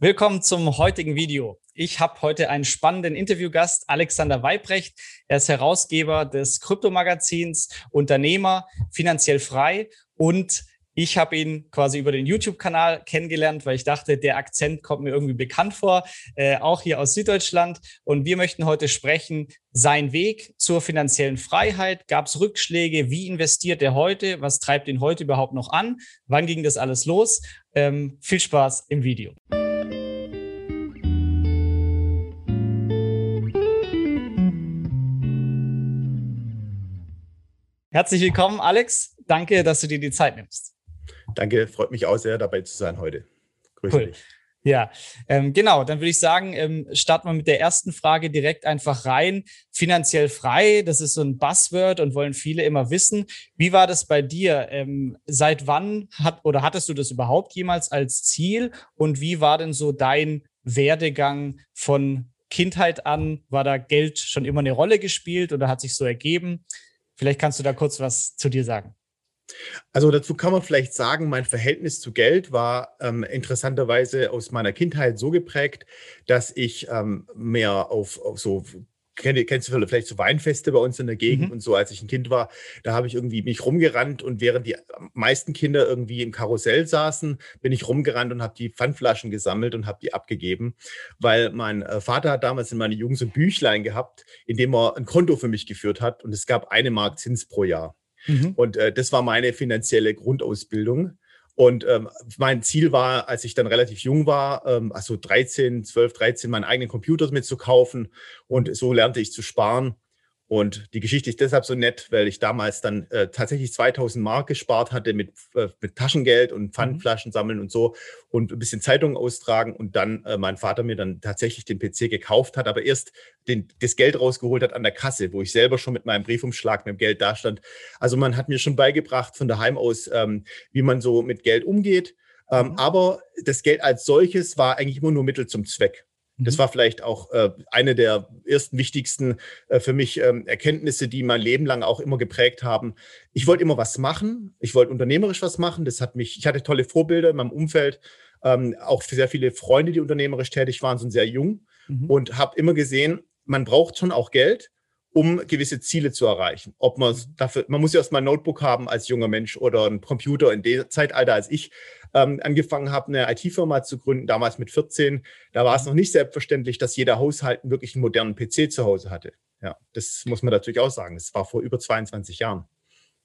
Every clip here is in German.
Willkommen zum heutigen Video. Ich habe heute einen spannenden Interviewgast, Alexander Weibrecht. Er ist Herausgeber des Kryptomagazins, Unternehmer, finanziell frei und ich habe ihn quasi über den YouTube-Kanal kennengelernt, weil ich dachte, der Akzent kommt mir irgendwie bekannt vor, äh, auch hier aus Süddeutschland. Und wir möchten heute sprechen, sein Weg zur finanziellen Freiheit. Gab es Rückschläge? Wie investiert er heute? Was treibt ihn heute überhaupt noch an? Wann ging das alles los? Ähm, viel Spaß im Video. Herzlich willkommen, Alex. Danke, dass du dir die Zeit nimmst. Danke, freut mich auch sehr, dabei zu sein heute. Grüß cool. dich. Ja, ähm, genau. Dann würde ich sagen, ähm, starten wir mit der ersten Frage direkt einfach rein. Finanziell frei, das ist so ein Buzzword und wollen viele immer wissen. Wie war das bei dir? Ähm, seit wann hat oder hattest du das überhaupt jemals als Ziel? Und wie war denn so dein Werdegang von Kindheit an? War da Geld schon immer eine Rolle gespielt oder hat sich so ergeben? Vielleicht kannst du da kurz was zu dir sagen. Also dazu kann man vielleicht sagen, mein Verhältnis zu Geld war ähm, interessanterweise aus meiner Kindheit so geprägt, dass ich ähm, mehr auf, auf so kennst du vielleicht so Weinfeste bei uns in der Gegend mhm. und so, als ich ein Kind war, da habe ich irgendwie mich rumgerannt und während die meisten Kinder irgendwie im Karussell saßen, bin ich rumgerannt und habe die Pfandflaschen gesammelt und habe die abgegeben, weil mein äh, Vater hat damals in meiner Jugend so ein Büchlein gehabt, in dem er ein Konto für mich geführt hat und es gab eine Mark Zins pro Jahr. Mhm. Und äh, das war meine finanzielle Grundausbildung. Und ähm, mein Ziel war, als ich dann relativ jung war, ähm, also 13, 12, 13, meinen eigenen Computer mitzukaufen. Und so lernte ich zu sparen. Und die Geschichte ist deshalb so nett, weil ich damals dann äh, tatsächlich 2000 Mark gespart hatte mit, äh, mit Taschengeld und mhm. Pfandflaschen sammeln und so und ein bisschen Zeitungen austragen und dann äh, mein Vater mir dann tatsächlich den PC gekauft hat, aber erst den, das Geld rausgeholt hat an der Kasse, wo ich selber schon mit meinem Briefumschlag mit dem Geld dastand. Also man hat mir schon beigebracht von daheim aus, ähm, wie man so mit Geld umgeht. Ähm, mhm. Aber das Geld als solches war eigentlich immer nur Mittel zum Zweck. Das mhm. war vielleicht auch äh, eine der ersten wichtigsten äh, für mich ähm, Erkenntnisse, die mein Leben lang auch immer geprägt haben. Ich wollte immer was machen. Ich wollte unternehmerisch was machen. Das hat mich, ich hatte tolle Vorbilder in meinem Umfeld. Ähm, auch sehr viele Freunde, die unternehmerisch tätig waren, sind sehr jung mhm. und habe immer gesehen, man braucht schon auch Geld um gewisse Ziele zu erreichen. Ob man dafür, man muss ja erstmal ein Notebook haben als junger Mensch oder einen Computer in dem Zeitalter, als ich ähm, angefangen habe, eine IT-Firma zu gründen, damals mit 14, da war es noch nicht selbstverständlich, dass jeder Haushalt wirklich einen modernen PC zu Hause hatte. Ja, das muss man natürlich auch sagen. Das war vor über 22 Jahren.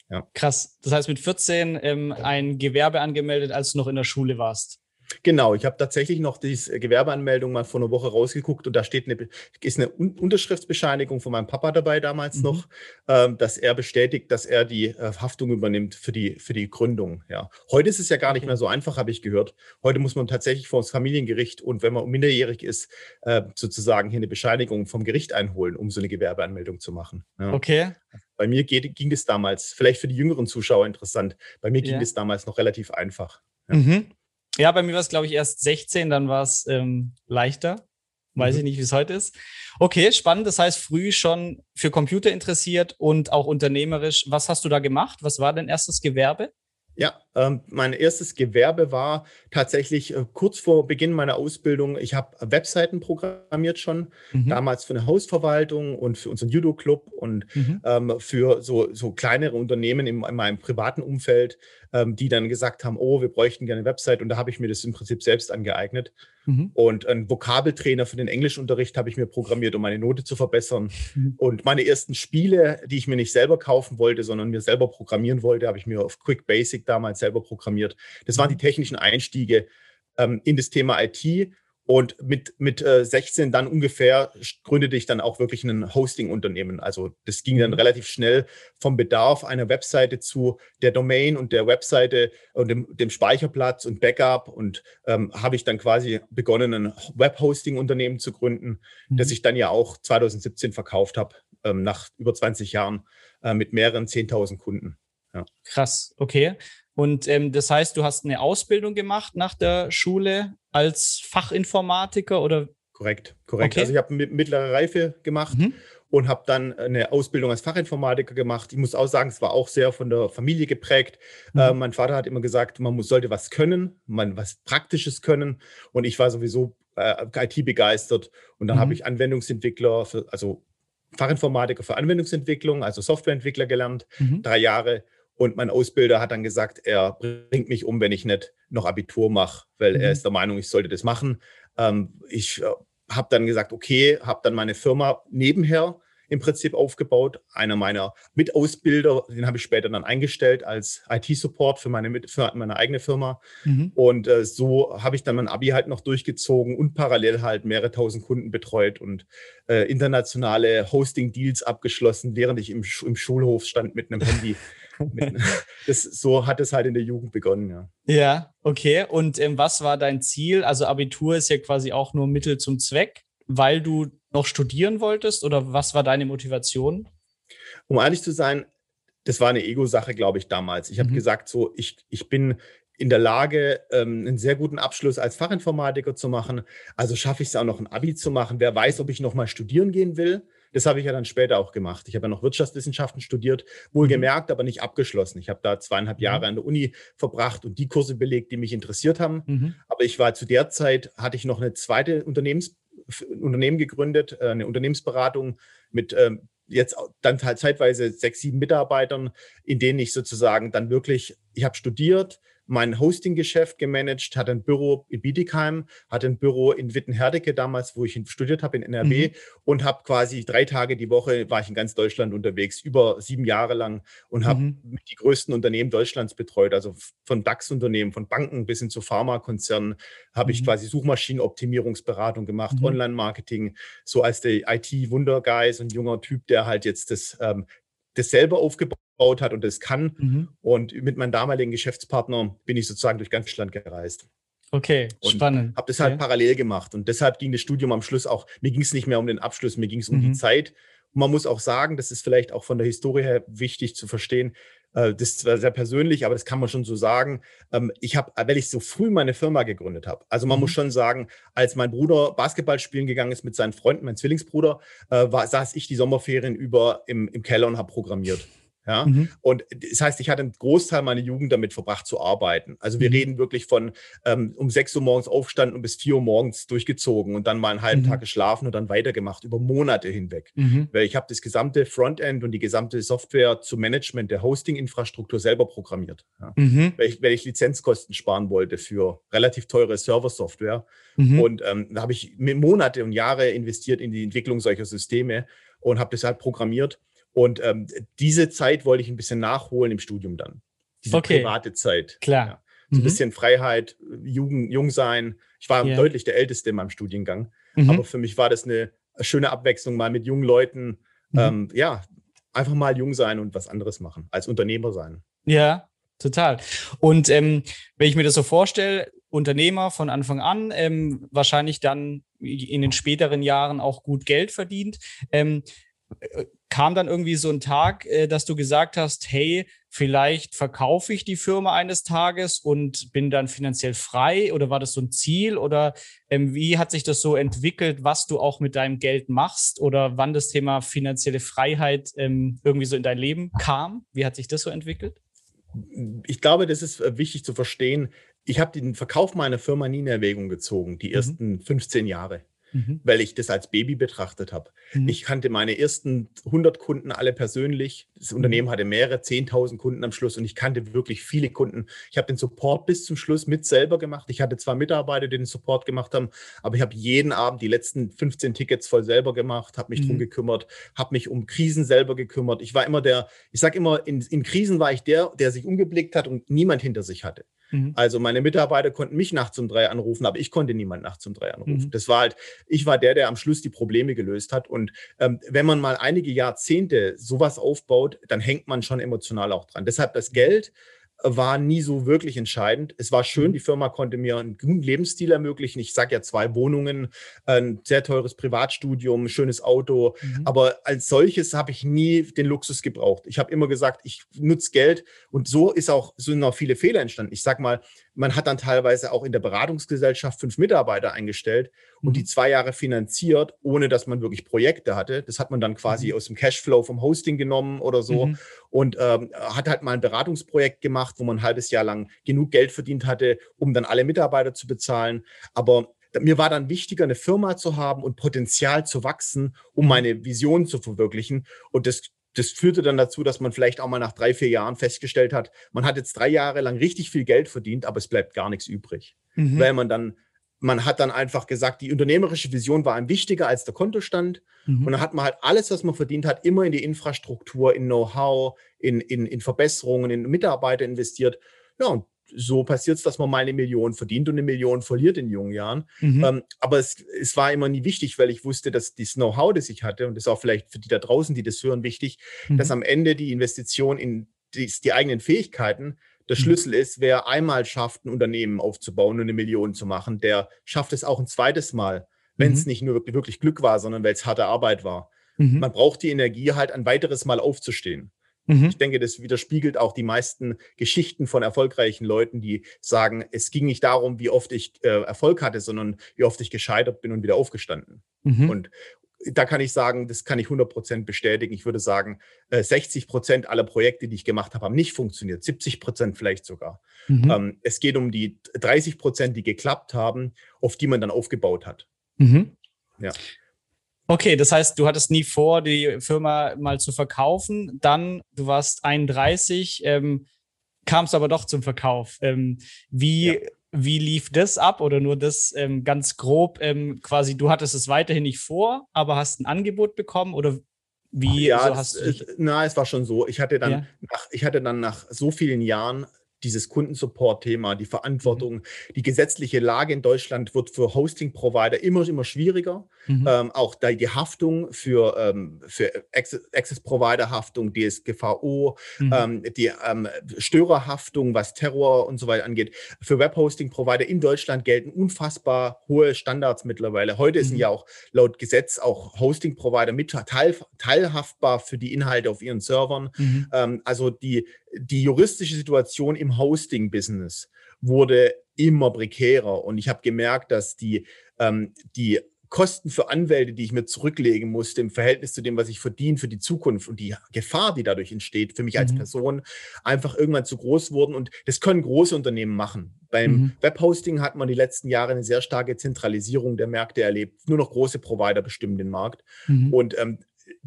Ja. Krass. Das heißt, mit 14 ähm, ein Gewerbe angemeldet, als du noch in der Schule warst. Genau, ich habe tatsächlich noch die Gewerbeanmeldung mal vor einer Woche rausgeguckt und da steht eine, ist eine Unterschriftsbescheinigung von meinem Papa dabei damals mhm. noch, ähm, dass er bestätigt, dass er die äh, Haftung übernimmt für die, für die Gründung. Ja. Heute ist es ja gar nicht mehr so einfach, habe ich gehört. Heute muss man tatsächlich vor das Familiengericht und wenn man minderjährig ist, äh, sozusagen hier eine Bescheinigung vom Gericht einholen, um so eine Gewerbeanmeldung zu machen. Ja. Okay. Bei mir geht, ging es damals, vielleicht für die jüngeren Zuschauer interessant, bei mir ging es damals noch relativ einfach. Ja. Mhm. Ja, bei mir war es, glaube ich, erst 16, dann war es ähm, leichter. Weiß mhm. ich nicht, wie es heute ist. Okay, spannend. Das heißt, früh schon für Computer interessiert und auch unternehmerisch. Was hast du da gemacht? Was war dein erstes Gewerbe? Ja, mein erstes Gewerbe war tatsächlich äh, kurz vor Beginn meiner Ausbildung. Ich habe Webseiten programmiert schon, mhm. damals für eine Hausverwaltung und für unseren Judo-Club und mhm. ähm, für so, so kleinere Unternehmen in, in meinem privaten Umfeld, ähm, die dann gesagt haben, oh, wir bräuchten gerne eine Website. Und da habe ich mir das im Prinzip selbst angeeignet. Mhm. Und einen Vokabeltrainer für den Englischunterricht habe ich mir programmiert, um meine Note zu verbessern. Mhm. Und meine ersten Spiele, die ich mir nicht selber kaufen wollte, sondern mir selber programmieren wollte, habe ich mir auf Quick Basic damals selber programmiert. Das waren die technischen Einstiege ähm, in das Thema IT. Und mit, mit äh, 16 dann ungefähr gründete ich dann auch wirklich ein Hosting-Unternehmen. Also das ging dann relativ schnell vom Bedarf einer Webseite zu der Domain und der Webseite und dem, dem Speicherplatz und Backup. Und ähm, habe ich dann quasi begonnen, ein Web-Hosting-Unternehmen zu gründen, mhm. das ich dann ja auch 2017 verkauft habe, ähm, nach über 20 Jahren äh, mit mehreren 10.000 Kunden. Ja. Krass, okay. Und ähm, das heißt, du hast eine Ausbildung gemacht nach der Schule als Fachinformatiker oder? Korrekt, korrekt. Okay. Also ich habe mittlere Reife gemacht mhm. und habe dann eine Ausbildung als Fachinformatiker gemacht. Ich muss auch sagen, es war auch sehr von der Familie geprägt. Mhm. Äh, mein Vater hat immer gesagt, man muss, sollte was können, man was Praktisches können. Und ich war sowieso äh, IT begeistert. Und dann mhm. habe ich Anwendungsentwickler, für, also Fachinformatiker für Anwendungsentwicklung, also Softwareentwickler gelernt, mhm. drei Jahre. Und mein Ausbilder hat dann gesagt, er bringt mich um, wenn ich nicht noch Abitur mache, weil er mhm. ist der Meinung, ich sollte das machen. Ähm, ich äh, habe dann gesagt, okay, habe dann meine Firma nebenher im Prinzip aufgebaut. Einer meiner Mitausbilder, den habe ich später dann eingestellt als IT-Support für meine, für meine eigene Firma. Mhm. Und äh, so habe ich dann mein Abi halt noch durchgezogen und parallel halt mehrere tausend Kunden betreut und äh, internationale Hosting-Deals abgeschlossen, während ich im, im Schulhof stand mit einem Handy. das, so hat es halt in der Jugend begonnen, ja. Ja, okay. Und ähm, was war dein Ziel? Also Abitur ist ja quasi auch nur Mittel zum Zweck, weil du noch studieren wolltest oder was war deine Motivation? Um ehrlich zu sein, das war eine Ego-Sache, glaube ich, damals. Ich habe mhm. gesagt, so, ich, ich bin in der Lage, ähm, einen sehr guten Abschluss als Fachinformatiker zu machen. Also schaffe ich es auch noch ein Abi zu machen. Wer weiß, ob ich noch mal studieren gehen will. Das habe ich ja dann später auch gemacht. Ich habe ja noch Wirtschaftswissenschaften studiert, wohlgemerkt, mhm. aber nicht abgeschlossen. Ich habe da zweieinhalb mhm. Jahre an der Uni verbracht und die Kurse belegt, die mich interessiert haben. Mhm. Aber ich war zu der Zeit, hatte ich noch eine zweite Unternehmens Unternehmen gegründet, äh, eine Unternehmensberatung mit ähm, jetzt dann halt zeitweise sechs, sieben Mitarbeitern, in denen ich sozusagen dann wirklich, ich habe studiert, mein Hosting-Geschäft gemanagt, hatte ein Büro in Bietigheim, hatte ein Büro in Wittenherdecke damals, wo ich studiert habe in NRW mhm. und habe quasi drei Tage die Woche war ich in ganz Deutschland unterwegs, über sieben Jahre lang und habe mhm. die größten Unternehmen Deutschlands betreut, also von DAX-Unternehmen, von Banken bis hin zu Pharmakonzernen habe mhm. ich quasi Suchmaschinenoptimierungsberatung gemacht, mhm. Online-Marketing, so als der IT-Wundergeist, ein junger Typ, der halt jetzt das ähm, das selber aufgebaut aufgebaut hat und das kann. Mhm. Und mit meinem damaligen Geschäftspartner bin ich sozusagen durch ganz Deutschland gereist. Okay, und spannend. Habe das halt okay. parallel gemacht. Und deshalb ging das Studium am Schluss auch, mir ging es nicht mehr um den Abschluss, mir ging es um mhm. die Zeit. Und man muss auch sagen, das ist vielleicht auch von der Historie her wichtig zu verstehen. Äh, das ist zwar sehr persönlich, aber das kann man schon so sagen. Ähm, ich habe, weil ich so früh meine Firma gegründet habe. Also man mhm. muss schon sagen, als mein Bruder Basketball spielen gegangen ist mit seinen Freunden, mein Zwillingsbruder, äh, war, saß ich die Sommerferien über im, im Keller und habe programmiert. Ja? Mhm. Und das heißt, ich hatte einen Großteil meiner Jugend damit verbracht zu arbeiten. Also wir mhm. reden wirklich von ähm, um 6 Uhr morgens aufstanden und bis 4 Uhr morgens durchgezogen und dann mal einen halben mhm. Tag geschlafen und dann weitergemacht über Monate hinweg. Mhm. Weil ich habe das gesamte Frontend und die gesamte Software zum Management der Hosting-Infrastruktur selber programmiert. Ja? Mhm. Weil, ich, weil, ich, Lizenzkosten sparen wollte für relativ teure Server-Software. Mhm. Und ähm, da habe ich Monate und Jahre investiert in die Entwicklung solcher Systeme und habe das halt programmiert. Und ähm, diese Zeit wollte ich ein bisschen nachholen im Studium dann. Diese okay. private Zeit. Klar. Ja. So ein mhm. bisschen Freiheit, Jugend, jung sein. Ich war yeah. deutlich der Älteste in meinem Studiengang. Mhm. Aber für mich war das eine schöne Abwechslung, mal mit jungen Leuten, mhm. ähm, ja, einfach mal jung sein und was anderes machen, als Unternehmer sein. Ja, total. Und ähm, wenn ich mir das so vorstelle, Unternehmer von Anfang an, ähm, wahrscheinlich dann in den späteren Jahren auch gut Geld verdient. Ähm, kam dann irgendwie so ein Tag, äh, dass du gesagt hast, hey, vielleicht verkaufe ich die Firma eines Tages und bin dann finanziell frei oder war das so ein Ziel oder ähm, wie hat sich das so entwickelt, was du auch mit deinem Geld machst oder wann das Thema finanzielle Freiheit ähm, irgendwie so in dein Leben kam? Wie hat sich das so entwickelt? Ich glaube, das ist äh, wichtig zu verstehen. Ich habe den Verkauf meiner Firma nie in Erwägung gezogen, die mhm. ersten 15 Jahre mhm. weil ich das als Baby betrachtet habe. Mhm. Ich kannte meine ersten 100 Kunden alle persönlich. Das mhm. Unternehmen hatte mehrere 10.000 Kunden am Schluss und ich kannte wirklich viele Kunden. Ich habe den Support bis zum Schluss mit selber gemacht. Ich hatte zwar Mitarbeiter, die den Support gemacht haben, aber ich habe jeden Abend die letzten 15 Tickets voll selber gemacht, habe mich mhm. drum gekümmert, habe mich um Krisen selber gekümmert. Ich war immer der, ich sage immer, in, in Krisen war ich der, der sich umgeblickt hat und niemand hinter sich hatte. Mhm. Also meine Mitarbeiter konnten mich nachts um drei anrufen, aber ich konnte niemand nachts um drei anrufen. Mhm. Das war halt, ich war der, der am Schluss die Probleme gelöst hat. Und ähm, wenn man mal einige Jahrzehnte sowas aufbaut, dann hängt man schon emotional auch dran. Deshalb das Geld war nie so wirklich entscheidend. Es war schön, mhm. die Firma konnte mir einen guten Lebensstil ermöglichen. Ich sage ja zwei Wohnungen, ein sehr teures Privatstudium, ein schönes Auto. Mhm. Aber als solches habe ich nie den Luxus gebraucht. Ich habe immer gesagt, ich nutze Geld und so ist auch, sind auch viele Fehler entstanden. Ich sage mal, man hat dann teilweise auch in der Beratungsgesellschaft fünf Mitarbeiter eingestellt und mhm. die zwei Jahre finanziert, ohne dass man wirklich Projekte hatte. Das hat man dann quasi mhm. aus dem Cashflow vom Hosting genommen oder so mhm. und ähm, hat halt mal ein Beratungsprojekt gemacht, wo man ein halbes Jahr lang genug Geld verdient hatte, um dann alle Mitarbeiter zu bezahlen. Aber mir war dann wichtiger, eine Firma zu haben und Potenzial zu wachsen, um mhm. meine Vision zu verwirklichen. Und das das führte dann dazu, dass man vielleicht auch mal nach drei, vier Jahren festgestellt hat, man hat jetzt drei Jahre lang richtig viel Geld verdient, aber es bleibt gar nichts übrig. Mhm. Weil man dann, man hat dann einfach gesagt, die unternehmerische Vision war einem wichtiger als der Kontostand. Mhm. Und dann hat man halt alles, was man verdient hat, immer in die Infrastruktur, in Know-how, in, in, in Verbesserungen, in Mitarbeiter investiert. Ja, und so passiert es, dass man mal eine Million verdient und eine Million verliert in jungen Jahren. Mhm. Ähm, aber es, es, war immer nie wichtig, weil ich wusste, dass das Know-how, das ich hatte, und das ist auch vielleicht für die da draußen, die das hören, wichtig, mhm. dass am Ende die Investition in die, die eigenen Fähigkeiten der mhm. Schlüssel ist, wer einmal schafft, ein Unternehmen aufzubauen und eine Million zu machen, der schafft es auch ein zweites Mal, wenn es mhm. nicht nur wirklich, wirklich Glück war, sondern weil es harte Arbeit war. Mhm. Man braucht die Energie halt ein weiteres Mal aufzustehen. Mhm. Ich denke, das widerspiegelt auch die meisten Geschichten von erfolgreichen Leuten, die sagen, es ging nicht darum, wie oft ich äh, Erfolg hatte, sondern wie oft ich gescheitert bin und wieder aufgestanden. Mhm. Und da kann ich sagen, das kann ich 100 Prozent bestätigen. Ich würde sagen, 60 äh, Prozent aller Projekte, die ich gemacht habe, haben nicht funktioniert. 70 Prozent vielleicht sogar. Mhm. Ähm, es geht um die 30 Prozent, die geklappt haben, auf die man dann aufgebaut hat. Mhm. Ja. Okay, das heißt, du hattest nie vor, die Firma mal zu verkaufen. Dann, du warst 31, ähm, kam es aber doch zum Verkauf. Ähm, wie, ja. wie lief das ab oder nur das ähm, ganz grob? Ähm, quasi, du hattest es weiterhin nicht vor, aber hast ein Angebot bekommen oder wie ja, so hast es, du dich? Na, es war schon so. Ich hatte dann, ja. nach, ich hatte dann nach so vielen Jahren dieses Kundensupport-Thema, die Verantwortung, mhm. die gesetzliche Lage in Deutschland wird für Hosting-Provider immer, immer schwieriger. Mhm. Ähm, auch da die Haftung für, ähm, für Access-Provider-Haftung, DSGVO, mhm. ähm, die ähm, Störerhaftung, was Terror und so weiter angeht, für Webhosting-Provider in Deutschland gelten unfassbar hohe Standards mittlerweile. Heute sind mhm. ja auch laut Gesetz auch Hosting-Provider mit teil, teilhaftbar für die Inhalte auf ihren Servern. Mhm. Ähm, also die die juristische Situation im Hosting-Business wurde immer prekärer und ich habe gemerkt, dass die, ähm, die Kosten für Anwälte, die ich mir zurücklegen musste im Verhältnis zu dem, was ich verdiene für die Zukunft und die Gefahr, die dadurch entsteht für mich als mhm. Person, einfach irgendwann zu groß wurden. Und das können große Unternehmen machen. Beim mhm. Webhosting hat man die letzten Jahre eine sehr starke Zentralisierung der Märkte erlebt. Nur noch große Provider bestimmen den Markt. Mhm. Und ähm,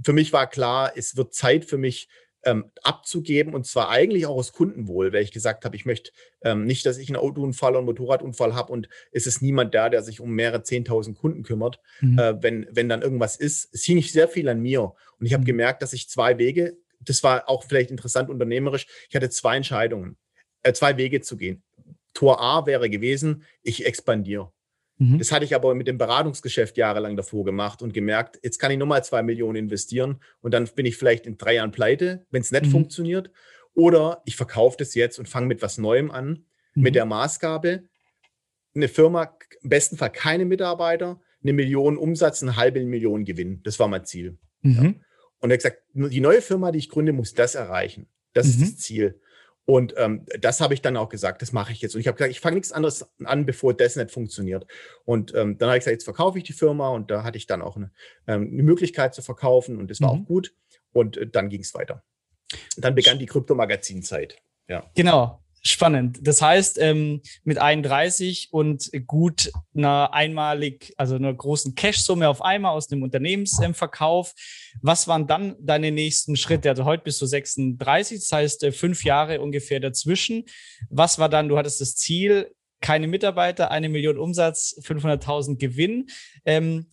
für mich war klar, es wird Zeit für mich, ähm, abzugeben und zwar eigentlich auch aus Kundenwohl, weil ich gesagt habe, ich möchte ähm, nicht, dass ich einen Autounfall und einen Motorradunfall habe und es ist niemand da, der sich um mehrere 10.000 Kunden kümmert, mhm. äh, wenn, wenn dann irgendwas ist. Es hing nicht sehr viel an mir und ich habe mhm. gemerkt, dass ich zwei Wege, das war auch vielleicht interessant unternehmerisch, ich hatte zwei Entscheidungen, äh, zwei Wege zu gehen. Tor A wäre gewesen, ich expandiere. Mhm. Das hatte ich aber mit dem Beratungsgeschäft jahrelang davor gemacht und gemerkt, jetzt kann ich nochmal zwei Millionen investieren und dann bin ich vielleicht in drei Jahren pleite, wenn es nicht mhm. funktioniert. Oder ich verkaufe das jetzt und fange mit was Neuem an, mhm. mit der Maßgabe, eine Firma, im besten Fall keine Mitarbeiter, eine Million Umsatz, eine halbe Million Gewinn. Das war mein Ziel. Ja. Mhm. Und er hat gesagt, die neue Firma, die ich gründe, muss das erreichen. Das ist mhm. das Ziel. Und ähm, das habe ich dann auch gesagt, das mache ich jetzt. Und ich habe gesagt, ich fange nichts anderes an, bevor das nicht funktioniert. Und ähm, dann habe ich gesagt, jetzt verkaufe ich die Firma und da hatte ich dann auch eine, ähm, eine Möglichkeit zu verkaufen und das war mhm. auch gut. Und äh, dann ging es weiter. Dann begann die Kryptomagazinzeit. Ja. Genau. Spannend. Das heißt, ähm, mit 31 und gut einer einmalig, also einer großen Cash-Summe auf einmal aus dem Unternehmensverkauf. Was waren dann deine nächsten Schritte? Also heute bist du 36, das heißt äh, fünf Jahre ungefähr dazwischen. Was war dann, du hattest das Ziel, keine Mitarbeiter, eine Million Umsatz, 500.000 Gewinn. Ähm,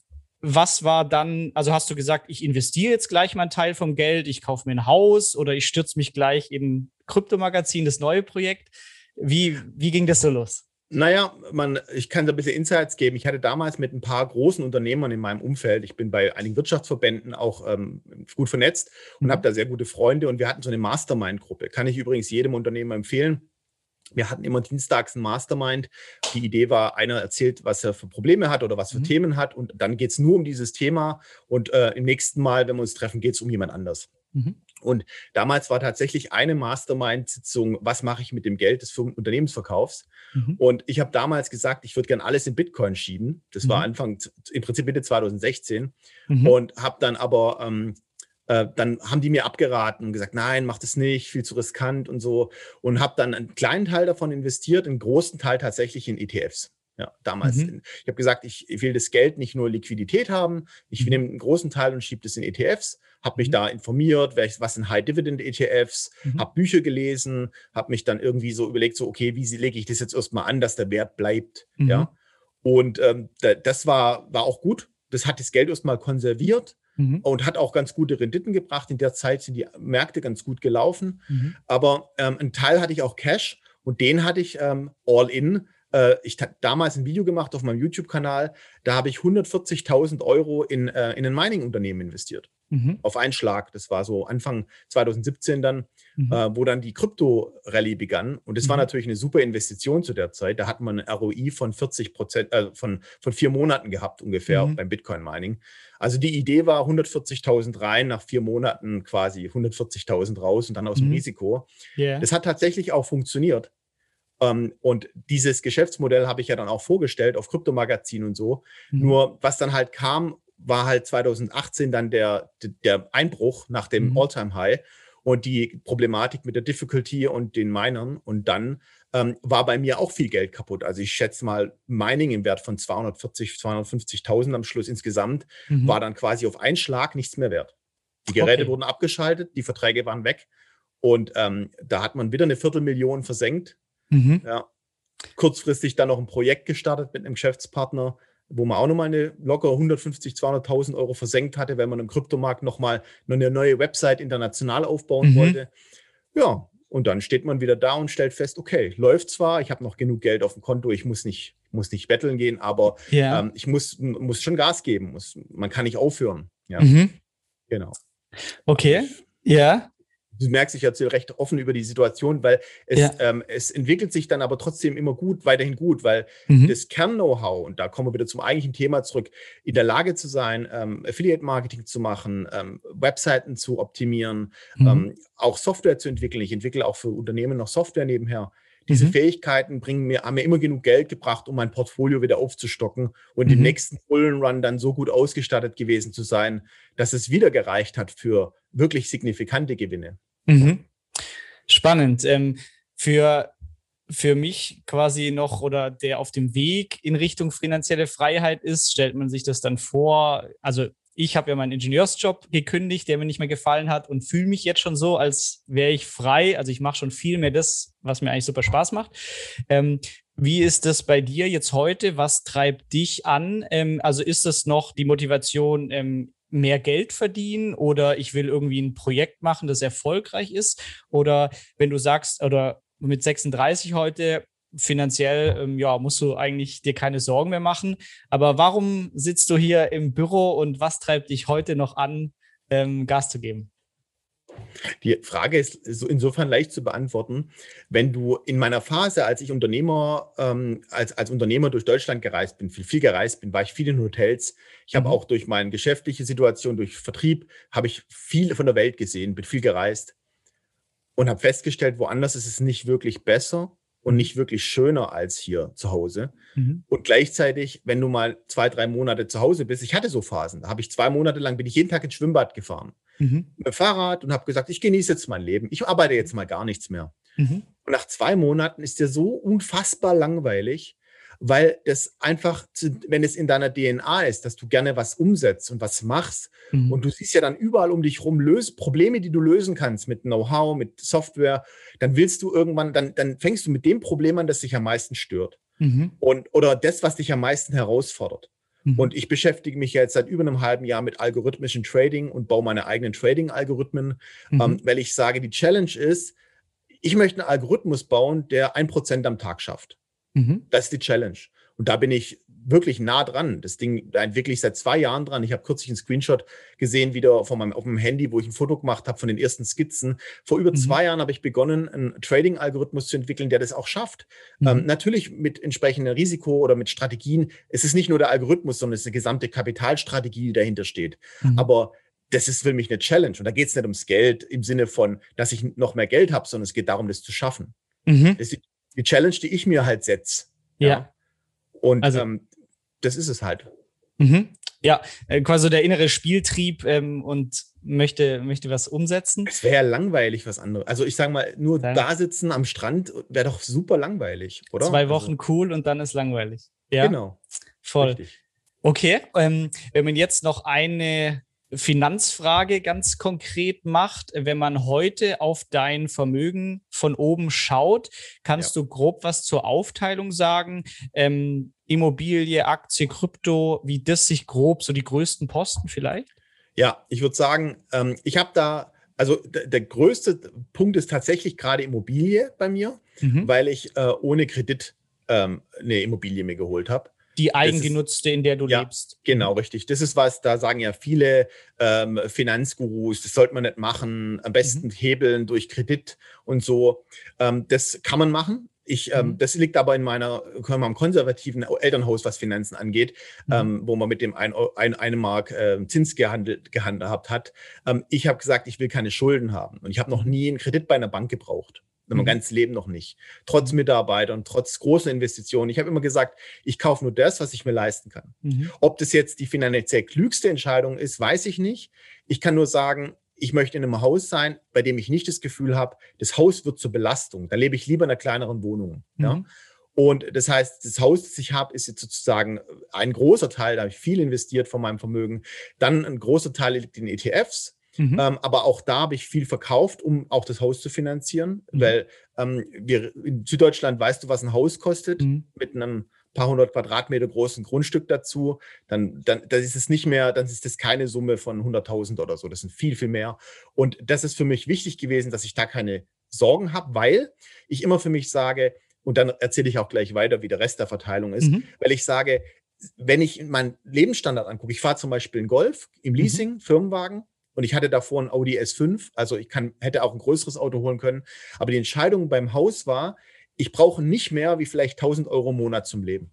was war dann, also hast du gesagt, ich investiere jetzt gleich mal einen Teil vom Geld, ich kaufe mir ein Haus oder ich stürze mich gleich in Kryptomagazin, das neue Projekt. Wie, wie ging das so los? Naja, man, ich kann so ein bisschen Insights geben. Ich hatte damals mit ein paar großen Unternehmern in meinem Umfeld, ich bin bei einigen Wirtschaftsverbänden auch ähm, gut vernetzt und mhm. habe da sehr gute Freunde und wir hatten so eine Mastermind-Gruppe. Kann ich übrigens jedem Unternehmer empfehlen. Wir hatten immer dienstags ein Mastermind. Die Idee war, einer erzählt, was er für Probleme hat oder was für mhm. Themen hat. Und dann geht es nur um dieses Thema. Und äh, im nächsten Mal, wenn wir uns treffen, geht es um jemand anders. Mhm. Und damals war tatsächlich eine Mastermind-Sitzung, was mache ich mit dem Geld des Unternehmensverkaufs? Mhm. Und ich habe damals gesagt, ich würde gerne alles in Bitcoin schieben. Das mhm. war Anfang, im Prinzip Mitte 2016. Mhm. Und habe dann aber, ähm, äh, dann haben die mir abgeraten und gesagt, nein, mach das nicht, viel zu riskant und so. Und habe dann einen kleinen Teil davon investiert, einen großen Teil tatsächlich in ETFs. Ja, damals. Mhm. Ich habe gesagt, ich, will das Geld nicht nur Liquidität haben, ich mhm. nehme einen großen Teil und schiebe das in ETFs, habe mich mhm. da informiert, was sind High-Dividend-ETFs, mhm. habe Bücher gelesen, habe mich dann irgendwie so überlegt, so, okay, wie lege ich das jetzt erstmal an, dass der Wert bleibt. Mhm. Ja. Und ähm, das war, war auch gut. Das hat das Geld erstmal konserviert. Mhm. und hat auch ganz gute Renditen gebracht. In der Zeit sind die Märkte ganz gut gelaufen. Mhm. Aber ähm, einen Teil hatte ich auch Cash und den hatte ich ähm, all in äh, ich habe damals ein Video gemacht auf meinem YouTube-Kanal, da habe ich 140.000 Euro in, äh, in ein Mining-Unternehmen investiert. Mhm. Auf einen Schlag. Das war so Anfang 2017 dann, mhm. äh, wo dann die Krypto-Rallye begann. Und das mhm. war natürlich eine super Investition zu der Zeit. Da hat man ein ROI von 40 Prozent, äh, von, von vier Monaten gehabt ungefähr mhm. beim Bitcoin-Mining. Also die Idee war 140.000 rein, nach vier Monaten quasi 140.000 raus und dann aus dem mhm. Risiko. Yeah. Das hat tatsächlich auch funktioniert. Ähm, und dieses Geschäftsmodell habe ich ja dann auch vorgestellt auf Kryptomagazin und so. Mhm. Nur was dann halt kam, war halt 2018 dann der, der Einbruch nach dem mhm. All-Time-High und die Problematik mit der Difficulty und den Minern. Und dann ähm, war bei mir auch viel Geld kaputt. Also ich schätze mal, Mining im Wert von 240, 250.000 am Schluss insgesamt mhm. war dann quasi auf einen Schlag nichts mehr wert. Die Geräte okay. wurden abgeschaltet, die Verträge waren weg. Und ähm, da hat man wieder eine Viertelmillion versenkt Mhm. Ja. Kurzfristig dann noch ein Projekt gestartet mit einem Geschäftspartner, wo man auch nochmal eine locker 150, 200.000 Euro versenkt hatte, wenn man im Kryptomarkt nochmal eine neue Website international aufbauen mhm. wollte. Ja, und dann steht man wieder da und stellt fest, okay, läuft zwar, ich habe noch genug Geld auf dem Konto, ich muss nicht, muss nicht betteln gehen, aber ja. ähm, ich muss, muss schon Gas geben. Muss, man kann nicht aufhören. Ja. Mhm. Genau. Okay. Ja du merkst, ich erzähle recht offen über die Situation, weil es, ja. ähm, es entwickelt sich dann aber trotzdem immer gut, weiterhin gut, weil mhm. das Kern-Know-how, und da kommen wir wieder zum eigentlichen Thema zurück, in der Lage zu sein, ähm, Affiliate-Marketing zu machen, ähm, Webseiten zu optimieren, mhm. Ähm, auch Software zu entwickeln. Ich entwickle auch für Unternehmen noch Software nebenher. Diese mhm. Fähigkeiten bringen mir, haben mir immer genug Geld gebracht, um mein Portfolio wieder aufzustocken und mhm. im nächsten Bullenrun dann so gut ausgestattet gewesen zu sein, dass es wieder gereicht hat für wirklich signifikante Gewinne. Mhm. Spannend. Ähm, für, für mich quasi noch oder der auf dem Weg in Richtung finanzielle Freiheit ist, stellt man sich das dann vor. Also ich habe ja meinen Ingenieursjob gekündigt, der mir nicht mehr gefallen hat und fühle mich jetzt schon so, als wäre ich frei. Also ich mache schon viel mehr das, was mir eigentlich super Spaß macht. Ähm, wie ist das bei dir jetzt heute? Was treibt dich an? Ähm, also ist das noch die Motivation, ähm, mehr Geld verdienen oder ich will irgendwie ein Projekt machen, das erfolgreich ist? Oder wenn du sagst, oder mit 36 heute, finanziell, ähm, ja, musst du eigentlich dir keine Sorgen mehr machen. Aber warum sitzt du hier im Büro und was treibt dich heute noch an, ähm, Gas zu geben? Die Frage ist insofern leicht zu beantworten. Wenn du in meiner Phase, als ich Unternehmer, ähm, als, als Unternehmer durch Deutschland gereist bin, viel, viel gereist bin, war ich viel in Hotels. Ich habe mhm. auch durch meine geschäftliche Situation, durch Vertrieb, habe ich viel von der Welt gesehen, bin viel gereist und habe festgestellt, woanders ist es nicht wirklich besser und nicht wirklich schöner als hier zu Hause. Mhm. Und gleichzeitig, wenn du mal zwei, drei Monate zu Hause bist, ich hatte so Phasen, da habe ich zwei Monate lang, bin ich jeden Tag ins Schwimmbad gefahren mhm. mit dem Fahrrad und habe gesagt, ich genieße jetzt mein Leben, ich arbeite jetzt mal gar nichts mehr. Mhm. Und nach zwei Monaten ist dir so unfassbar langweilig, weil das einfach, wenn es in deiner DNA ist, dass du gerne was umsetzt und was machst mhm. und du siehst ja dann überall um dich rum löst, Probleme, die du lösen kannst mit Know-how, mit Software, dann willst du irgendwann, dann, dann fängst du mit dem Problem an, das dich am meisten stört. Mhm. Und, oder das, was dich am meisten herausfordert. Mhm. Und ich beschäftige mich jetzt seit über einem halben Jahr mit algorithmischen Trading und baue meine eigenen Trading-Algorithmen, mhm. ähm, weil ich sage, die Challenge ist, ich möchte einen Algorithmus bauen, der ein Prozent am Tag schafft. Mhm. Das ist die Challenge. Und da bin ich wirklich nah dran. Das Ding, da entwickle ich seit zwei Jahren dran. Ich habe kürzlich einen Screenshot gesehen, wieder von meinem, auf meinem Handy, wo ich ein Foto gemacht habe von den ersten Skizzen. Vor über mhm. zwei Jahren habe ich begonnen, einen Trading-Algorithmus zu entwickeln, der das auch schafft. Mhm. Ähm, natürlich mit entsprechendem Risiko oder mit Strategien. Es ist nicht nur der Algorithmus, sondern es ist eine gesamte Kapitalstrategie, die dahinter steht. Mhm. Aber das ist für mich eine Challenge. Und da geht es nicht ums Geld im Sinne von, dass ich noch mehr Geld habe, sondern es geht darum, das zu schaffen. Mhm. Das ist die Challenge, die ich mir halt setze. Ja. ja. Und also, ähm, das ist es halt. Mhm. Ja, äh, quasi der innere Spieltrieb ähm, und möchte, möchte was umsetzen. Es wäre ja langweilig, was anderes. Also ich sage mal, nur ja. da sitzen am Strand wäre doch super langweilig, oder? Zwei also Wochen also, cool und dann ist langweilig. Ja, genau. Voll. Richtig. Okay, ähm, wenn man jetzt noch eine Finanzfrage ganz konkret macht, wenn man heute auf dein Vermögen von oben schaut, kannst ja. du grob was zur Aufteilung sagen? Ähm, Immobilie, Aktie, Krypto, wie das sich grob, so die größten Posten vielleicht? Ja, ich würde sagen, ähm, ich habe da, also der größte Punkt ist tatsächlich gerade Immobilie bei mir, mhm. weil ich äh, ohne Kredit ähm, eine Immobilie mir geholt habe. Die eigengenutzte, ist, in der du ja, lebst. Genau, richtig. Das ist was, da sagen ja viele ähm, Finanzgurus, das sollte man nicht machen, am besten mhm. hebeln durch Kredit und so. Ähm, das kann man machen. Ich, ähm, mhm. das liegt aber in meiner, meinem konservativen Elternhaus, was Finanzen angeht, mhm. ähm, wo man mit dem ein, ein, eine Mark äh, Zins gehandelt, gehandhabt hat. Ähm, ich habe gesagt, ich will keine Schulden haben. Und ich habe noch nie einen Kredit bei einer Bank gebraucht mein mhm. ganzes Leben noch nicht. Trotz. Mitarbeitern, trotz großen Investitionen. Ich habe immer gesagt, ich kaufe nur das, was ich mir leisten kann. Mhm. Ob das jetzt die finanziell klügste Entscheidung ist, weiß ich nicht. Ich kann nur sagen, ich möchte in einem Haus sein, bei dem ich nicht das Gefühl habe, das Haus wird zur Belastung. Da lebe ich lieber in einer kleineren Wohnung. Mhm. Ja? Und das heißt, das Haus, das ich habe, ist jetzt sozusagen ein großer Teil, da habe ich viel investiert von meinem Vermögen. Dann ein großer Teil liegt in ETFs. Mhm. Ähm, aber auch da habe ich viel verkauft, um auch das Haus zu finanzieren, mhm. weil ähm, wir in Süddeutschland weißt du, was ein Haus kostet mhm. mit einem paar hundert Quadratmeter großen Grundstück dazu, dann, dann, dann ist es nicht mehr, dann ist das keine Summe von 100.000 oder so. Das sind viel, viel mehr. Und das ist für mich wichtig gewesen, dass ich da keine Sorgen habe, weil ich immer für mich sage, und dann erzähle ich auch gleich weiter, wie der Rest der Verteilung ist, mhm. weil ich sage, wenn ich meinen Lebensstandard angucke, ich fahre zum Beispiel einen Golf im mhm. Leasing, Firmenwagen, und ich hatte davor ein Audi S5, also ich kann, hätte auch ein größeres Auto holen können. Aber die Entscheidung beim Haus war, ich brauche nicht mehr wie vielleicht 1000 Euro im Monat zum Leben.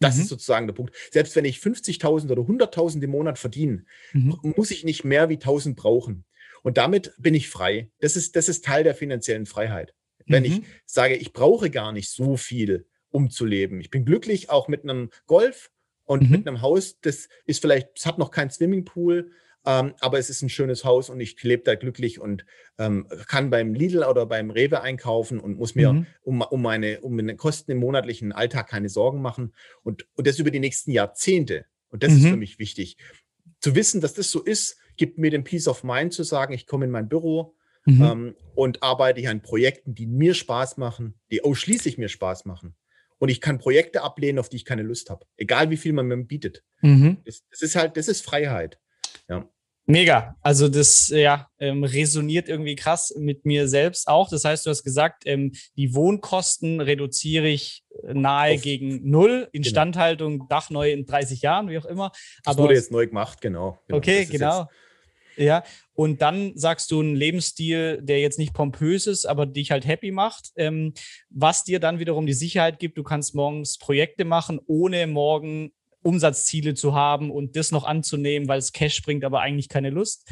Das mhm. ist sozusagen der Punkt. Selbst wenn ich 50.000 oder 100.000 im Monat verdiene, mhm. muss ich nicht mehr wie 1000 brauchen. Und damit bin ich frei. Das ist, das ist Teil der finanziellen Freiheit. Wenn mhm. ich sage, ich brauche gar nicht so viel, um zu leben. Ich bin glücklich auch mit einem Golf und mhm. mit einem Haus, das ist vielleicht, es hat noch keinen Swimmingpool, ähm, aber es ist ein schönes Haus und ich lebe da glücklich und ähm, kann beim Lidl oder beim Rewe einkaufen und muss mir mhm. um, um, meine, um meine Kosten im monatlichen Alltag keine Sorgen machen. Und, und das über die nächsten Jahrzehnte. Und das mhm. ist für mhm. mich wichtig. Zu wissen, dass das so ist, gibt mir den Peace of Mind zu sagen, ich komme in mein Büro, mhm. ähm, und arbeite hier an Projekten, die mir Spaß machen, die ausschließlich mir Spaß machen. Und ich kann Projekte ablehnen, auf die ich keine Lust habe. Egal wie viel man mir bietet. Mhm. Das, das, ist halt, das ist Freiheit. Ja. Mega. Also das ja ähm, resoniert irgendwie krass mit mir selbst auch. Das heißt, du hast gesagt, ähm, die Wohnkosten reduziere ich äh, nahe Auf, gegen null. Instandhaltung, genau. Dach neu in 30 Jahren, wie auch immer. Das Aber, wurde jetzt neu gemacht, genau. genau. Okay, genau. Ja, und dann sagst du einen Lebensstil, der jetzt nicht pompös ist, aber dich halt happy macht, ähm, was dir dann wiederum die Sicherheit gibt, du kannst morgens Projekte machen, ohne morgen Umsatzziele zu haben und das noch anzunehmen, weil es Cash bringt, aber eigentlich keine Lust.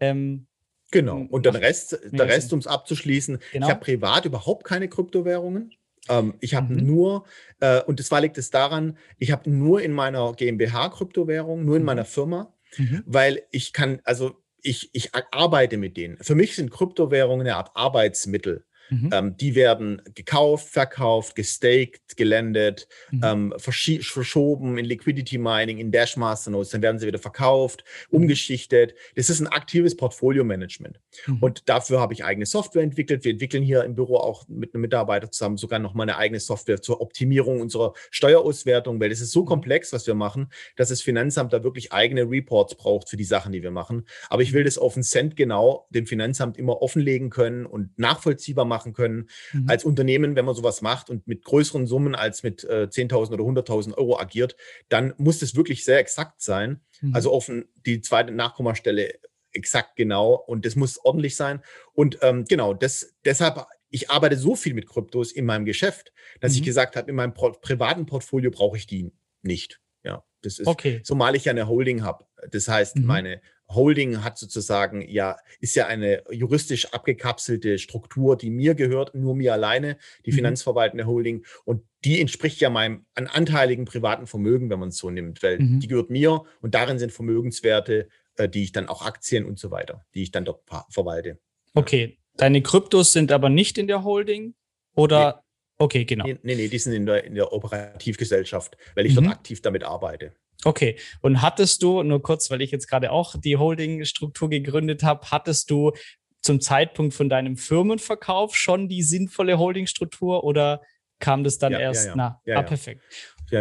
Ähm, genau. Und der Rest, der Rest, um es abzuschließen, genau. ich habe privat überhaupt keine Kryptowährungen. Ähm, ich habe mhm. nur, äh, und das war liegt es daran, ich habe nur in meiner GmbH Kryptowährung, nur in mhm. meiner Firma, mhm. weil ich kann, also ich, ich arbeite mit denen. Für mich sind Kryptowährungen eine Art Arbeitsmittel. Mhm. Ähm, die werden gekauft, verkauft, gestaked, gelandet, mhm. ähm, verschoben in Liquidity Mining, in Dash Masternodes, dann werden sie wieder verkauft, mhm. umgeschichtet. Das ist ein aktives Portfolio-Management. Mhm. Und dafür habe ich eigene Software entwickelt. Wir entwickeln hier im Büro auch mit einem Mitarbeiter zusammen sogar noch mal eine eigene Software zur Optimierung unserer Steuerauswertung, weil das ist so mhm. komplex, was wir machen, dass das Finanzamt da wirklich eigene Reports braucht für die Sachen, die wir machen. Aber ich will das auf einen Cent genau dem Finanzamt immer offenlegen können und nachvollziehbar machen machen können. Mhm. Als Unternehmen, wenn man sowas macht und mit größeren Summen als mit äh, 10.000 oder 100.000 Euro agiert, dann muss es wirklich sehr exakt sein. Mhm. Also offen die zweite Nachkommastelle exakt genau und das muss ordentlich sein. Und ähm, genau, das, deshalb, ich arbeite so viel mit Kryptos in meinem Geschäft, dass mhm. ich gesagt habe, in meinem privaten Portfolio brauche ich die nicht. Ja, das ist, okay. zumal ich ja eine Holding habe. Das heißt, mhm. meine, Holding hat sozusagen ja, ist ja eine juristisch abgekapselte Struktur, die mir gehört, nur mir alleine, die mhm. finanzverwaltende Holding. Und die entspricht ja meinem an anteiligen privaten Vermögen, wenn man es so nimmt, weil mhm. die gehört mir und darin sind Vermögenswerte, äh, die ich dann auch Aktien und so weiter, die ich dann dort verwalte. Okay, deine Kryptos sind aber nicht in der Holding oder? Nee. Okay, genau. Nee, nee, die sind in der, in der Operativgesellschaft, weil ich mhm. dort aktiv damit arbeite. Okay, und hattest du, nur kurz, weil ich jetzt gerade auch die Holding-Struktur gegründet habe, hattest du zum Zeitpunkt von deinem Firmenverkauf schon die sinnvolle Holding-Struktur oder kam das dann ja, erst? Ja, ja. Na, ja, ah, perfekt.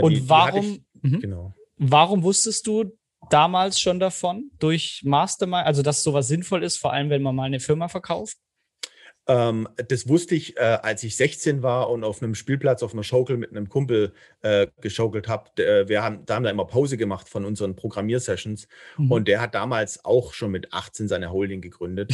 und die, warum, die ich, mhm. genau. warum wusstest du damals schon davon durch Mastermind, also dass sowas sinnvoll ist, vor allem wenn man mal eine Firma verkauft? Ähm, das wusste ich, äh, als ich 16 war und auf einem Spielplatz auf einer Schaukel mit einem Kumpel äh, geschaukelt habe. Äh, wir haben, da haben da immer Pause gemacht von unseren Programmiersessions mhm. und der hat damals auch schon mit 18 seine Holding gegründet.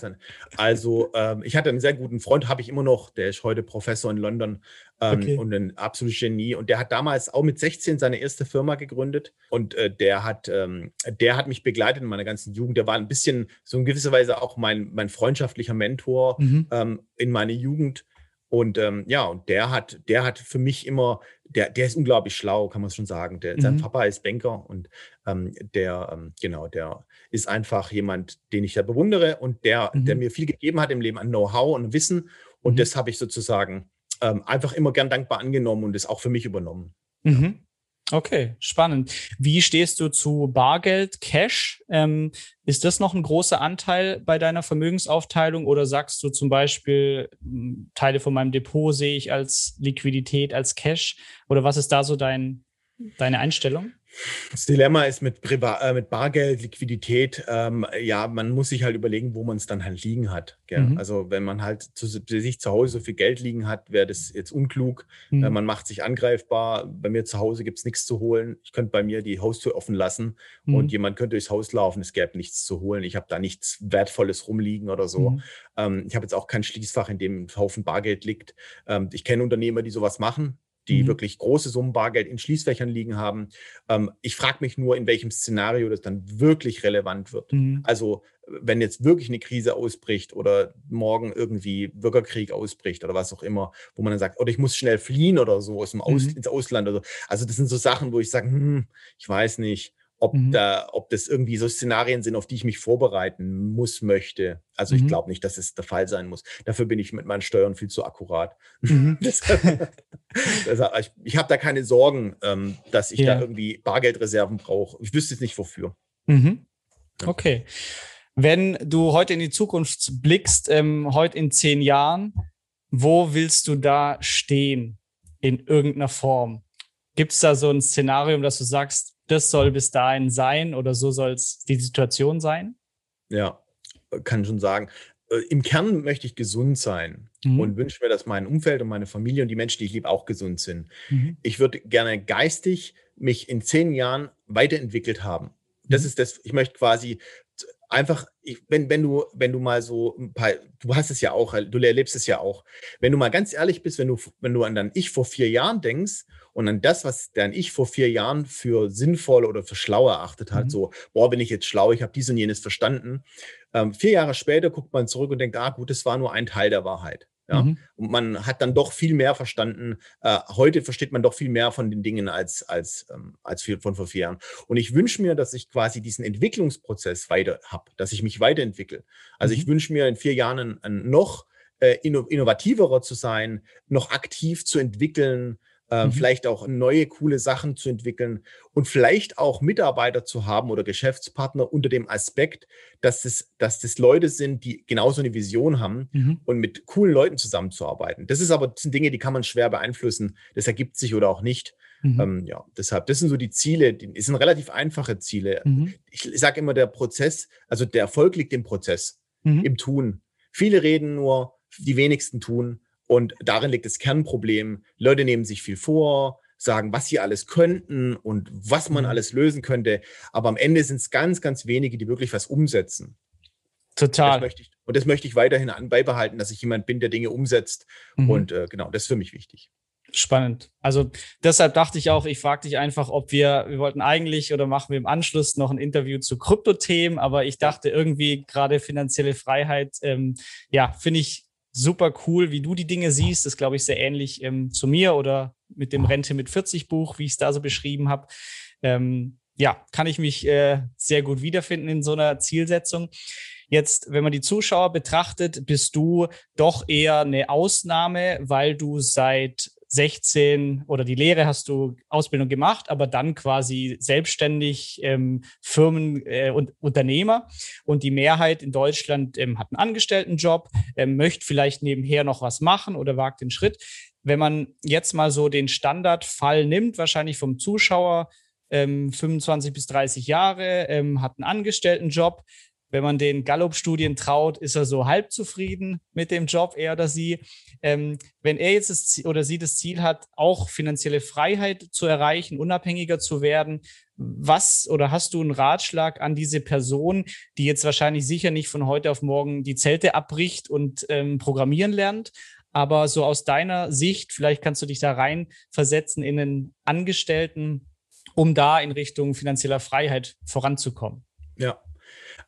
dann, also ähm, ich hatte einen sehr guten Freund, habe ich immer noch, der ist heute Professor in London ähm, okay. und ein absolutes Genie. Und der hat damals auch mit 16 seine erste Firma gegründet und äh, der hat, ähm, der hat mich begleitet in meiner ganzen Jugend. Der war ein bisschen so in gewisser Weise auch mein, mein freundschaftlicher Mentor mhm. Ähm, in meiner Jugend. Und ähm, ja, und der hat, der hat für mich immer, der, der ist unglaublich schlau, kann man schon sagen. Der, mhm. Sein Papa ist Banker und ähm, der, ähm, genau, der ist einfach jemand, den ich da bewundere und der, mhm. der mir viel gegeben hat im Leben an Know-how und Wissen. Und mhm. das habe ich sozusagen ähm, einfach immer gern dankbar angenommen und es auch für mich übernommen. Mhm. Okay, spannend. Wie stehst du zu Bargeld, Cash? Ähm, ist das noch ein großer Anteil bei deiner Vermögensaufteilung oder sagst du zum Beispiel, Teile von meinem Depot sehe ich als Liquidität, als Cash? Oder was ist da so dein, deine Einstellung? Das Dilemma ist mit, Priva äh, mit Bargeld, Liquidität, ähm, ja, man muss sich halt überlegen, wo man es dann halt liegen hat. Mhm. Also wenn man halt zu, sich zu Hause so viel Geld liegen hat, wäre das jetzt unklug. Mhm. Äh, man macht sich angreifbar. Bei mir zu Hause gibt es nichts zu holen. Ich könnte bei mir die Haustür offen lassen mhm. und jemand könnte durchs Haus laufen, es gäbe nichts zu holen. Ich habe da nichts Wertvolles rumliegen oder so. Mhm. Ähm, ich habe jetzt auch kein Schließfach, in dem ein Haufen Bargeld liegt. Ähm, ich kenne Unternehmer, die sowas machen die mhm. wirklich große Summen Bargeld in Schließfächern liegen haben. Ähm, ich frage mich nur, in welchem Szenario das dann wirklich relevant wird. Mhm. Also wenn jetzt wirklich eine Krise ausbricht oder morgen irgendwie Bürgerkrieg ausbricht oder was auch immer, wo man dann sagt, oder ich muss schnell fliehen oder so aus dem Aus, mhm. ins Ausland oder so. Also das sind so Sachen, wo ich sage, hm, ich weiß nicht ob, mhm. da, ob das irgendwie so Szenarien sind, auf die ich mich vorbereiten muss, möchte. Also mhm. ich glaube nicht, dass es der Fall sein muss. Dafür bin ich mit meinen Steuern viel zu akkurat. Mhm. also ich, ich habe da keine Sorgen, ähm, dass ich ja. da irgendwie Bargeldreserven brauche. Ich wüsste jetzt nicht wofür. Mhm. Okay. Wenn du heute in die Zukunft blickst, ähm, heute in zehn Jahren, wo willst du da stehen in irgendeiner Form? Gibt es da so ein Szenario, dass du sagst, das soll bis dahin sein oder so soll es die Situation sein? Ja, kann schon sagen. Äh, Im Kern möchte ich gesund sein mhm. und wünsche mir, dass mein Umfeld und meine Familie und die Menschen, die ich liebe, auch gesund sind. Mhm. Ich würde gerne geistig mich in zehn Jahren weiterentwickelt haben. Das mhm. ist das, ich möchte quasi einfach, ich, wenn, wenn du, wenn du mal so ein paar, du hast es ja auch, du erlebst es ja auch. Wenn du mal ganz ehrlich bist, wenn du, wenn du an dein Ich vor vier Jahren denkst und an das, was dein Ich vor vier Jahren für sinnvoll oder für schlau erachtet hat, mhm. so, boah, bin ich jetzt schlau, ich habe dies und jenes verstanden. Ähm, vier Jahre später guckt man zurück und denkt, ah, gut, das war nur ein Teil der Wahrheit. Ja? Mhm. Und man hat dann doch viel mehr verstanden. Äh, heute versteht man doch viel mehr von den Dingen als, als, ähm, als von vor vier Jahren. Und ich wünsche mir, dass ich quasi diesen Entwicklungsprozess weiter habe, dass ich mich weiterentwickle. Also mhm. ich wünsche mir in vier Jahren ein, ein noch äh, innovativerer zu sein, noch aktiv zu entwickeln, äh, mhm. vielleicht auch neue coole Sachen zu entwickeln und vielleicht auch Mitarbeiter zu haben oder Geschäftspartner unter dem Aspekt, dass das, dass das Leute sind, die genauso eine Vision haben mhm. und mit coolen Leuten zusammenzuarbeiten. Das ist aber das sind Dinge, die kann man schwer beeinflussen. Das ergibt sich oder auch nicht. Mhm. Ähm, ja, deshalb, das sind so die Ziele, die sind relativ einfache Ziele. Mhm. Ich sage immer, der Prozess, also der Erfolg liegt im Prozess, mhm. im Tun. Viele reden nur, die wenigsten tun. Und darin liegt das Kernproblem. Leute nehmen sich viel vor, sagen, was sie alles könnten und was man mhm. alles lösen könnte. Aber am Ende sind es ganz, ganz wenige, die wirklich was umsetzen. Total. Und das möchte ich, und das möchte ich weiterhin beibehalten, dass ich jemand bin, der Dinge umsetzt. Mhm. Und äh, genau, das ist für mich wichtig. Spannend. Also deshalb dachte ich auch, ich frage dich einfach, ob wir, wir wollten eigentlich oder machen wir im Anschluss noch ein Interview zu Kryptothemen, aber ich dachte irgendwie gerade finanzielle Freiheit, ähm, ja, finde ich super cool, wie du die Dinge siehst. Das glaube ich sehr ähnlich ähm, zu mir oder mit dem Rente mit 40 Buch, wie ich es da so beschrieben habe. Ähm, ja, kann ich mich äh, sehr gut wiederfinden in so einer Zielsetzung. Jetzt, wenn man die Zuschauer betrachtet, bist du doch eher eine Ausnahme, weil du seit 16 oder die Lehre hast du Ausbildung gemacht, aber dann quasi selbstständig ähm, Firmen äh, und Unternehmer. Und die Mehrheit in Deutschland ähm, hat einen Angestelltenjob, ähm, möchte vielleicht nebenher noch was machen oder wagt den Schritt. Wenn man jetzt mal so den Standardfall nimmt, wahrscheinlich vom Zuschauer, ähm, 25 bis 30 Jahre, ähm, hat einen Angestelltenjob, wenn man den Gallup-Studien traut, ist er so halb zufrieden mit dem Job, er oder sie. Ähm, wenn er jetzt das Ziel, oder sie das Ziel hat, auch finanzielle Freiheit zu erreichen, unabhängiger zu werden, was oder hast du einen Ratschlag an diese Person, die jetzt wahrscheinlich sicher nicht von heute auf morgen die Zelte abbricht und ähm, programmieren lernt, aber so aus deiner Sicht, vielleicht kannst du dich da rein versetzen in einen Angestellten, um da in Richtung finanzieller Freiheit voranzukommen? Ja,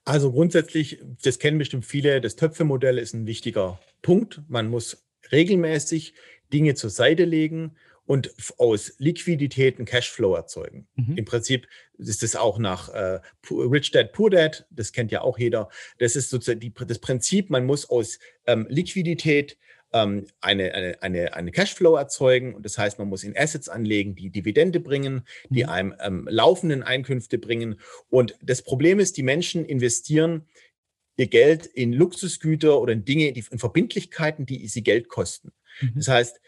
also grundsätzlich, das kennen bestimmt viele, das Töpfemodell ist ein wichtiger Punkt. Man muss regelmäßig Dinge zur Seite legen und aus Liquiditäten Cashflow erzeugen. Mhm. Im Prinzip ist das auch nach äh, Rich Dad, Poor Dad, das kennt ja auch jeder. Das ist sozusagen die, das Prinzip, man muss aus ähm, Liquidität ähm, eine, eine, eine, eine Cashflow erzeugen. Und das heißt, man muss in Assets anlegen, die Dividende bringen, die mhm. einem ähm, laufenden Einkünfte bringen. Und das Problem ist, die Menschen investieren ihr Geld in Luxusgüter oder in Dinge, die, in Verbindlichkeiten, die sie Geld kosten. Mhm. Das heißt,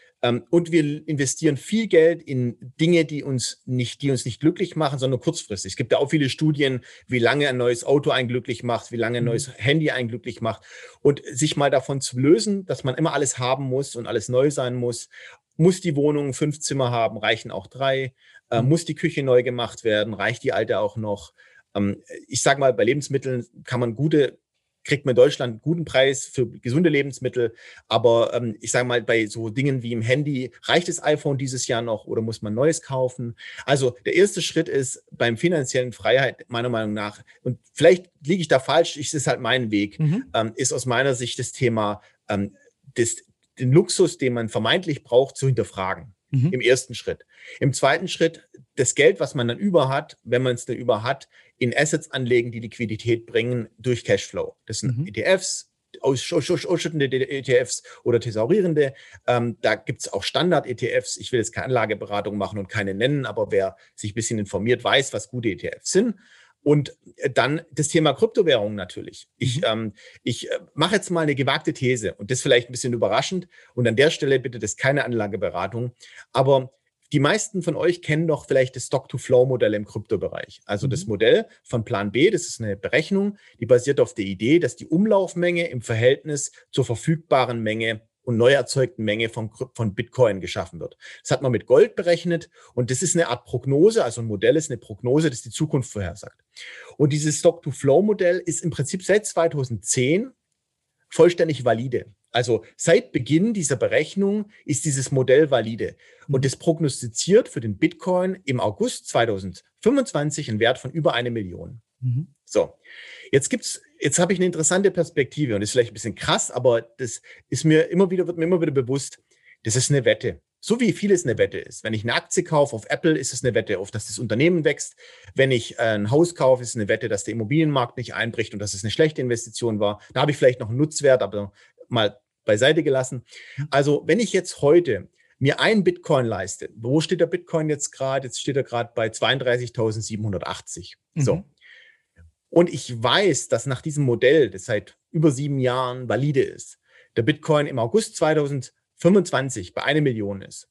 und wir investieren viel Geld in Dinge, die uns nicht, die uns nicht glücklich machen, sondern kurzfristig. Es gibt ja auch viele Studien, wie lange ein neues Auto einen glücklich macht, wie lange ein mhm. neues Handy einen glücklich macht. Und sich mal davon zu lösen, dass man immer alles haben muss und alles neu sein muss. Muss die Wohnung fünf Zimmer haben, reichen auch drei. Äh, mhm. muss die Küche neu gemacht werden, reicht die alte auch noch? Ähm, ich sage mal, bei Lebensmitteln kann man gute kriegt man in Deutschland einen guten Preis für gesunde Lebensmittel. Aber ähm, ich sage mal, bei so Dingen wie im Handy, reicht das iPhone dieses Jahr noch oder muss man neues kaufen? Also der erste Schritt ist beim finanziellen Freiheit, meiner Meinung nach, und vielleicht liege ich da falsch, ich ist halt mein Weg, mhm. ähm, ist aus meiner Sicht das Thema, ähm, des, den Luxus, den man vermeintlich braucht, zu hinterfragen. Mhm. Im ersten Schritt. Im zweiten Schritt, das Geld, was man dann über hat, wenn man es dann über hat, in Assets anlegen, die Liquidität bringen durch Cashflow. Das sind mhm. ETFs, ausschüttende ETFs oder thesaurierende. Ähm, da gibt es auch Standard-ETFs. Ich will jetzt keine Anlageberatung machen und keine nennen, aber wer sich ein bisschen informiert, weiß, was gute ETFs sind. Und äh, dann das Thema Kryptowährung natürlich. Ich, mhm. ähm, ich äh, mache jetzt mal eine gewagte These und das vielleicht ein bisschen überraschend. Und an der Stelle bitte das keine Anlageberatung. Aber die meisten von euch kennen doch vielleicht das Stock-to-Flow-Modell im Kryptobereich. Also mhm. das Modell von Plan B, das ist eine Berechnung, die basiert auf der Idee, dass die Umlaufmenge im Verhältnis zur verfügbaren Menge und neu erzeugten Menge von, von Bitcoin geschaffen wird. Das hat man mit Gold berechnet und das ist eine Art Prognose, also ein Modell ist eine Prognose, das die Zukunft vorhersagt. Und dieses Stock-to-Flow-Modell ist im Prinzip seit 2010 vollständig valide. Also seit Beginn dieser Berechnung ist dieses Modell valide und mhm. es prognostiziert für den Bitcoin im August 2025 einen Wert von über eine Million. Mhm. So, jetzt gibt's, jetzt habe ich eine interessante Perspektive und das ist vielleicht ein bisschen krass, aber das ist mir immer wieder, wird mir immer wieder bewusst, das ist eine Wette. So wie vieles eine Wette ist. Wenn ich eine Aktie kaufe auf Apple, ist es eine Wette auf, dass das Unternehmen wächst. Wenn ich ein Haus kaufe, ist es eine Wette, dass der Immobilienmarkt nicht einbricht und dass es eine schlechte Investition war. Da habe ich vielleicht noch einen Nutzwert, aber mal beiseite gelassen. Also wenn ich jetzt heute mir einen Bitcoin leiste, wo steht der Bitcoin jetzt gerade? Jetzt steht er gerade bei 32.780. Mhm. So. Und ich weiß, dass nach diesem Modell, das seit über sieben Jahren valide ist, der Bitcoin im August 2025 bei einer Million ist.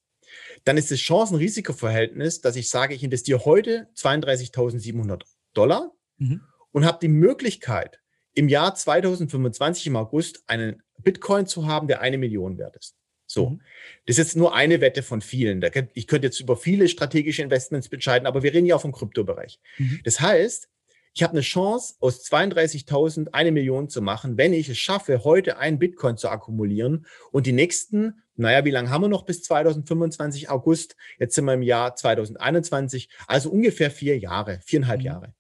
Dann ist das Chancen-Risiko-Verhältnis, dass ich sage, ich investiere heute 32.700 Dollar mhm. und habe die Möglichkeit, im Jahr 2025 im August einen Bitcoin zu haben, der eine Million wert ist. So, mhm. das ist jetzt nur eine Wette von vielen. Ich könnte jetzt über viele strategische Investments entscheiden, aber wir reden ja auch vom Kryptobereich. Mhm. Das heißt, Ich habe eine Chance, aus 32.000 eine Million zu machen, wenn ich es schaffe, heute einen Bitcoin zu akkumulieren und die nächsten, naja, wie lange haben wir noch bis 2025 August? Jetzt sind wir im Jahr 2021, also ungefähr vier Jahre, viereinhalb mhm. Jahre.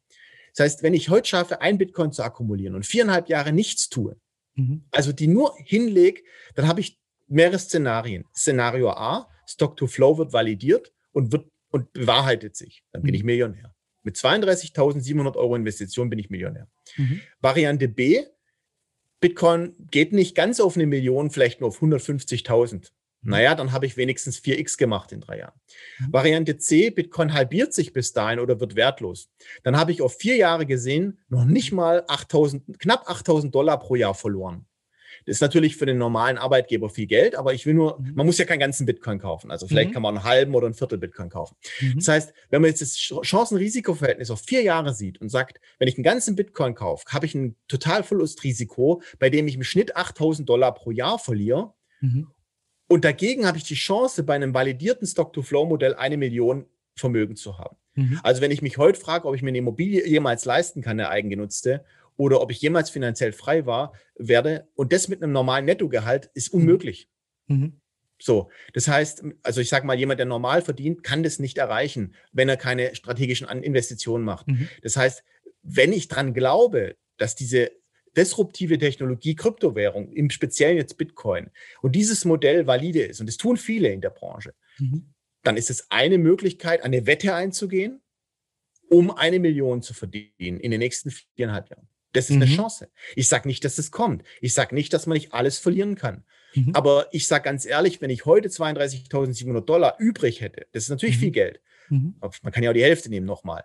Das heißt, wenn ich heute schaffe, ein Bitcoin zu akkumulieren und viereinhalb Jahre nichts tue, mhm. also die nur hinlege, dann habe ich mehrere Szenarien. Szenario A, Stock to Flow wird validiert und wird und bewahrheitet sich. Dann bin mhm. ich Millionär. Mit 32.700 Euro Investition bin ich Millionär. Mhm. Variante B, Bitcoin geht nicht ganz auf eine Million, vielleicht nur auf 150.000. Mhm. Naja, dann habe ich wenigstens 4x gemacht in drei Jahren. Mhm. Variante C, Bitcoin halbiert sich bis dahin oder wird wertlos. Dann habe ich auf vier Jahre gesehen noch nicht mal 8.000, knapp 8.000 Dollar pro Jahr verloren. Das ist natürlich für den normalen Arbeitgeber viel Geld, aber ich will nur, mhm. man muss ja keinen ganzen Bitcoin kaufen. Also vielleicht mhm. kann man einen halben oder ein Viertel Bitcoin kaufen. Mhm. Das heißt, wenn man jetzt das Chancen-Risiko-Verhältnis auf vier Jahre sieht und sagt, wenn ich einen ganzen Bitcoin kaufe, habe ich ein Totalverlustrisiko, bei dem ich im Schnitt 8000 Dollar pro Jahr verliere. Und dagegen habe ich die Chance, bei einem validierten Stock-to-Flow-Modell eine Million Vermögen zu haben. Mhm. Also wenn ich mich heute frage, ob ich mir eine Immobilie jemals leisten kann, eine eigengenutzte, oder ob ich jemals finanziell frei war, werde. Und das mit einem normalen Nettogehalt ist mhm. unmöglich. Mhm. So, das heißt, also ich sage mal, jemand, der normal verdient, kann das nicht erreichen, wenn er keine strategischen Investitionen macht. Mhm. Das heißt, wenn ich dran glaube, dass diese disruptive Technologie, Kryptowährung, im Speziellen jetzt Bitcoin, und dieses Modell valide ist, und das tun viele in der Branche, mhm. dann ist es eine Möglichkeit, eine Wette einzugehen, um eine Million zu verdienen in den nächsten viereinhalb Jahren. Das ist mhm. eine Chance. Ich sage nicht, dass es kommt. Ich sage nicht, dass man nicht alles verlieren kann. Mhm. Aber ich sage ganz ehrlich, wenn ich heute 32.700 Dollar übrig hätte, das ist natürlich mhm. viel Geld. Mhm. Man kann ja auch die Hälfte nehmen nochmal.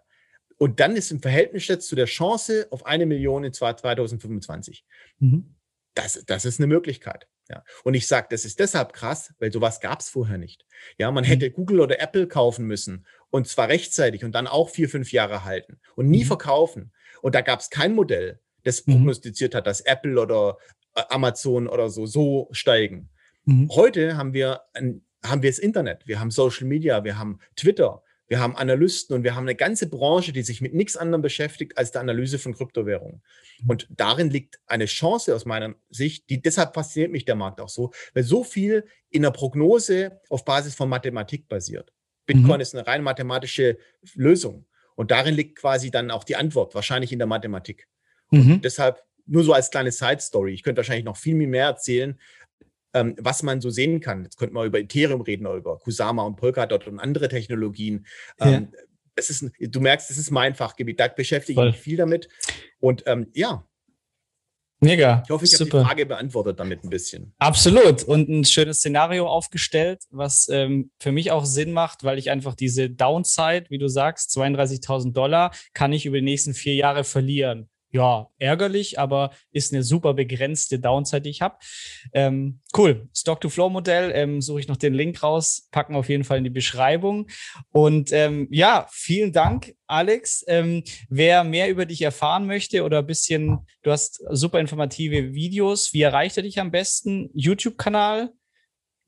Und dann ist im Verhältnis jetzt zu der Chance auf eine Million in 2025. Mhm. Das, das ist eine Möglichkeit. Ja. Und ich sage, das ist deshalb krass, weil sowas gab es vorher nicht. Ja, man mhm. hätte Google oder Apple kaufen müssen und zwar rechtzeitig und dann auch vier, fünf Jahre halten und nie mhm. verkaufen. Und da gab es kein Modell, das mhm. prognostiziert hat, dass Apple oder äh, Amazon oder so so steigen. Mhm. Heute haben wir, ein, haben wir das Internet, wir haben Social Media, wir haben Twitter, wir haben Analysten und wir haben eine ganze Branche, die sich mit nichts anderem beschäftigt als der Analyse von Kryptowährungen. Mhm. Und darin liegt eine Chance aus meiner Sicht, die deshalb fasziniert mich der Markt auch so, weil so viel in der Prognose auf Basis von Mathematik basiert. Bitcoin mhm. ist eine rein mathematische Lösung. Und darin liegt quasi dann auch die Antwort, wahrscheinlich in der Mathematik. Mhm. deshalb nur so als kleine Side-Story. Ich könnte wahrscheinlich noch viel, viel mehr erzählen, ähm, was man so sehen kann. Jetzt könnte man über Ethereum reden oder über Kusama und Polkadot und andere Technologien. Ähm, ja. das ist, du merkst, das ist mein Fachgebiet. Da beschäftige Voll. ich mich viel damit. Und ähm, ja, Mega. Ich hoffe, ich habe die Frage beantwortet damit ein bisschen. Absolut. Und ein schönes Szenario aufgestellt, was ähm, für mich auch Sinn macht, weil ich einfach diese Downside, wie du sagst, 32.000 Dollar, kann ich über die nächsten vier Jahre verlieren ja, ärgerlich, aber ist eine super begrenzte Downside, die ich habe. Ähm, cool. Stock-to-Flow-Modell, ähm, suche ich noch den Link raus, packen auf jeden Fall in die Beschreibung. Und ähm, ja, vielen Dank, Alex. Ähm, wer mehr über dich erfahren möchte oder ein bisschen, du hast super informative Videos, wie erreicht er dich am besten? YouTube-Kanal?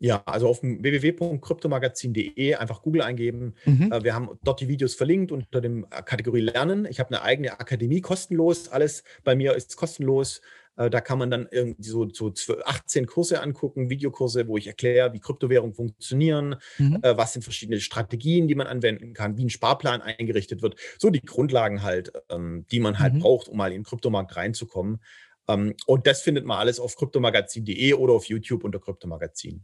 Ja, also auf www.kryptomagazin.de einfach Google eingeben. Mhm. Äh, wir haben dort die Videos verlinkt unter dem äh, Kategorie Lernen. Ich habe eine eigene Akademie, kostenlos. Alles bei mir ist kostenlos. Äh, da kann man dann irgendwie so, so 18 Kurse angucken, Videokurse, wo ich erkläre, wie Kryptowährungen funktionieren, mhm. was sind verschiedene Strategien, die man anwenden kann, wie ein Sparplan eingerichtet wird. So die Grundlagen halt, ähm, die man halt mhm. braucht, um mal in den Kryptomarkt reinzukommen. Ähm, und das findet man alles auf kryptomagazin.de oder auf YouTube unter Kryptomagazin.